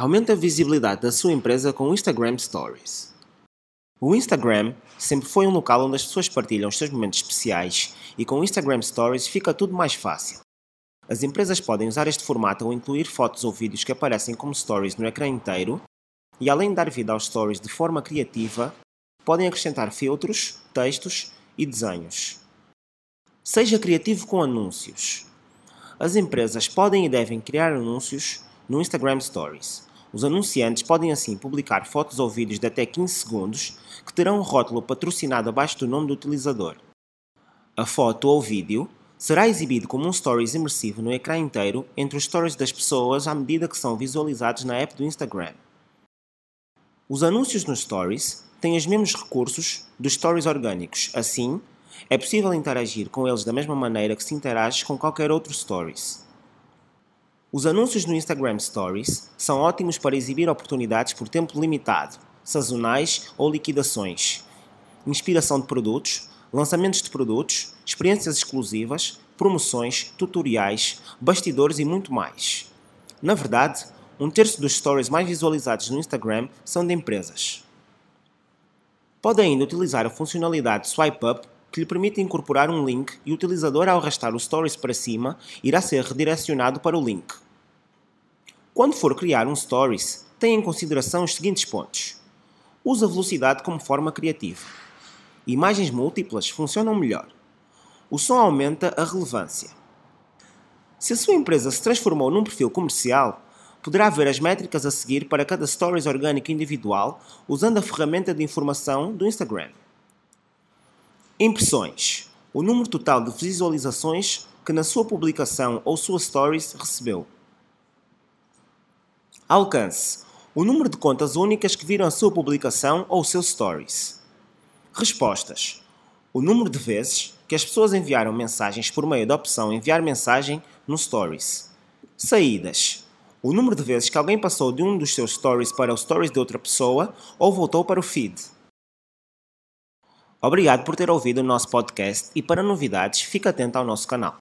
Aumente a visibilidade da sua empresa com o Instagram Stories. O Instagram sempre foi um local onde as pessoas partilham os seus momentos especiais e com o Instagram Stories fica tudo mais fácil. As empresas podem usar este formato ao incluir fotos ou vídeos que aparecem como stories no ecrã inteiro e, além de dar vida aos stories de forma criativa, podem acrescentar filtros, textos e desenhos. Seja criativo com anúncios. As empresas podem e devem criar anúncios no Instagram Stories os anunciantes podem assim publicar fotos ou vídeos de até 15 segundos que terão um rótulo patrocinado abaixo do nome do utilizador. A foto ou vídeo será exibido como um stories imersivo no ecrã inteiro entre os stories das pessoas à medida que são visualizados na app do Instagram. Os anúncios nos stories têm os mesmos recursos dos stories orgânicos, assim, é possível interagir com eles da mesma maneira que se interage com qualquer outro stories. Os anúncios no Instagram Stories são ótimos para exibir oportunidades por tempo limitado, sazonais ou liquidações, inspiração de produtos, lançamentos de produtos, experiências exclusivas, promoções, tutoriais, bastidores e muito mais. Na verdade, um terço dos stories mais visualizados no Instagram são de empresas. Pode ainda utilizar a funcionalidade Swipe Up que lhe permite incorporar um link e o utilizador, ao arrastar o Stories para cima, irá ser redirecionado para o link. Quando for criar um Stories, tenha em consideração os seguintes pontos. Use a velocidade como forma criativa. Imagens múltiplas funcionam melhor. O som aumenta a relevância. Se a sua empresa se transformou num perfil comercial, poderá ver as métricas a seguir para cada Stories orgânico individual usando a ferramenta de informação do Instagram. Impressões. O número total de visualizações que na sua publicação ou sua stories recebeu. Alcance. O número de contas únicas que viram a sua publicação ou seu stories. Respostas. O número de vezes que as pessoas enviaram mensagens por meio da opção enviar mensagem no stories. Saídas. O número de vezes que alguém passou de um dos seus stories para o stories de outra pessoa ou voltou para o feed. Obrigado por ter ouvido o nosso podcast e para novidades, fique atento ao nosso canal.